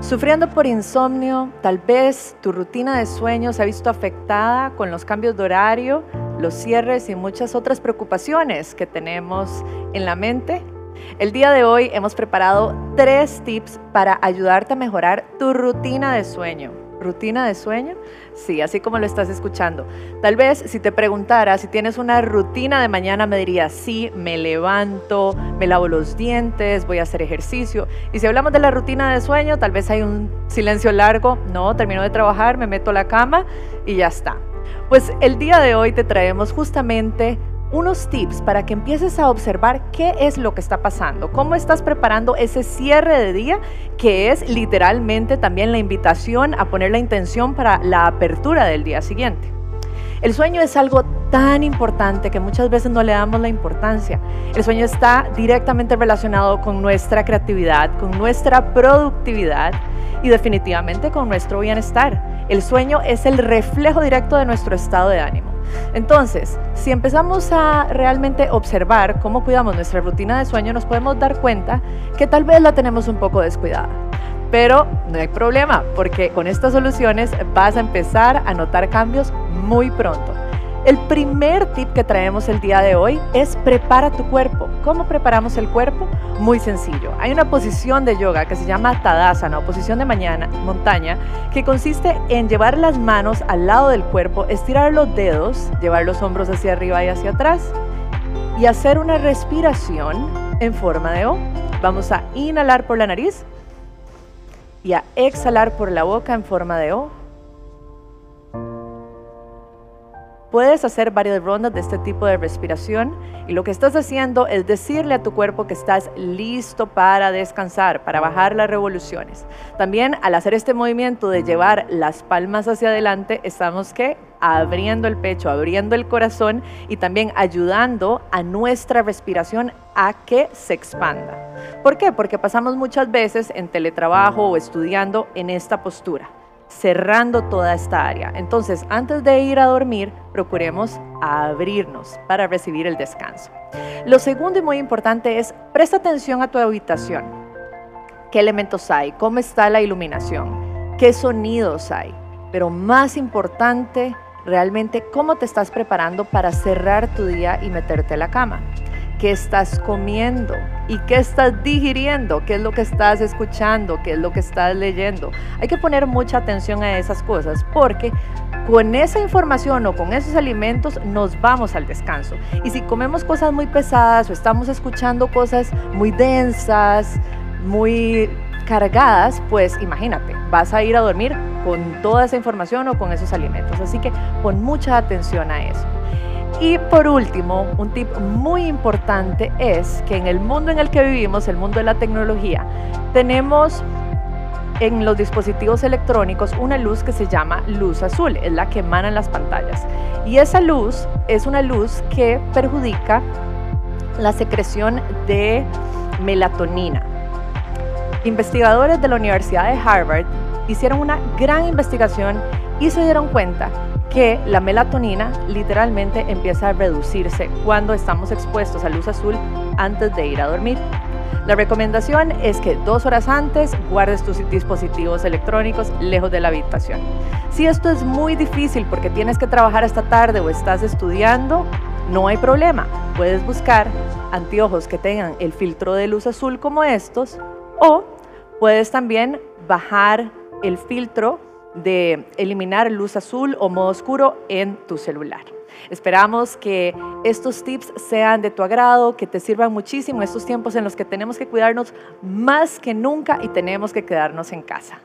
Sufriendo por insomnio, tal vez tu rutina de sueño se ha visto afectada con los cambios de horario, los cierres y muchas otras preocupaciones que tenemos en la mente. El día de hoy hemos preparado tres tips para ayudarte a mejorar tu rutina de sueño. ¿Rutina de sueño? Sí, así como lo estás escuchando. Tal vez si te preguntara si tienes una rutina de mañana, me dirías, sí, me levanto, me lavo los dientes, voy a hacer ejercicio. Y si hablamos de la rutina de sueño, tal vez hay un silencio largo, no, termino de trabajar, me meto a la cama y ya está. Pues el día de hoy te traemos justamente unos tips para que empieces a observar qué es lo que está pasando, cómo estás preparando ese cierre de día, que es literalmente también la invitación a poner la intención para la apertura del día siguiente. El sueño es algo tan importante que muchas veces no le damos la importancia. El sueño está directamente relacionado con nuestra creatividad, con nuestra productividad y definitivamente con nuestro bienestar. El sueño es el reflejo directo de nuestro estado de ánimo. Entonces, si empezamos a realmente observar cómo cuidamos nuestra rutina de sueño, nos podemos dar cuenta que tal vez la tenemos un poco descuidada. Pero no hay problema, porque con estas soluciones vas a empezar a notar cambios muy pronto. El primer tip que traemos el día de hoy es prepara tu cuerpo. ¿Cómo preparamos el cuerpo? Muy sencillo. Hay una posición de yoga que se llama Tadasana o posición de mañana, montaña, que consiste en llevar las manos al lado del cuerpo, estirar los dedos, llevar los hombros hacia arriba y hacia atrás y hacer una respiración en forma de O. Vamos a inhalar por la nariz y a exhalar por la boca en forma de O. Puedes hacer varias rondas de este tipo de respiración y lo que estás haciendo es decirle a tu cuerpo que estás listo para descansar, para bajar las revoluciones. También al hacer este movimiento de llevar las palmas hacia adelante, estamos que abriendo el pecho, abriendo el corazón y también ayudando a nuestra respiración a que se expanda. ¿Por qué? Porque pasamos muchas veces en teletrabajo o estudiando en esta postura cerrando toda esta área. Entonces, antes de ir a dormir, procuremos abrirnos para recibir el descanso. Lo segundo y muy importante es presta atención a tu habitación. ¿Qué elementos hay? ¿Cómo está la iluminación? ¿Qué sonidos hay? Pero más importante, realmente, ¿cómo te estás preparando para cerrar tu día y meterte a la cama? Qué estás comiendo y qué estás digiriendo, qué es lo que estás escuchando, qué es lo que estás leyendo. Hay que poner mucha atención a esas cosas porque con esa información o con esos alimentos nos vamos al descanso. Y si comemos cosas muy pesadas o estamos escuchando cosas muy densas, muy cargadas, pues imagínate, vas a ir a dormir con toda esa información o con esos alimentos. Así que pon mucha atención a eso. Y por último, un tip muy importante es que en el mundo en el que vivimos, el mundo de la tecnología, tenemos en los dispositivos electrónicos una luz que se llama luz azul, es la que emana en las pantallas. Y esa luz es una luz que perjudica la secreción de melatonina. Investigadores de la Universidad de Harvard hicieron una gran investigación y se dieron cuenta que la melatonina literalmente empieza a reducirse cuando estamos expuestos a luz azul antes de ir a dormir. La recomendación es que dos horas antes guardes tus dispositivos electrónicos lejos de la habitación. Si esto es muy difícil porque tienes que trabajar esta tarde o estás estudiando, no hay problema. Puedes buscar anteojos que tengan el filtro de luz azul como estos o puedes también bajar el filtro de eliminar luz azul o modo oscuro en tu celular. Esperamos que estos tips sean de tu agrado, que te sirvan muchísimo en estos tiempos en los que tenemos que cuidarnos más que nunca y tenemos que quedarnos en casa.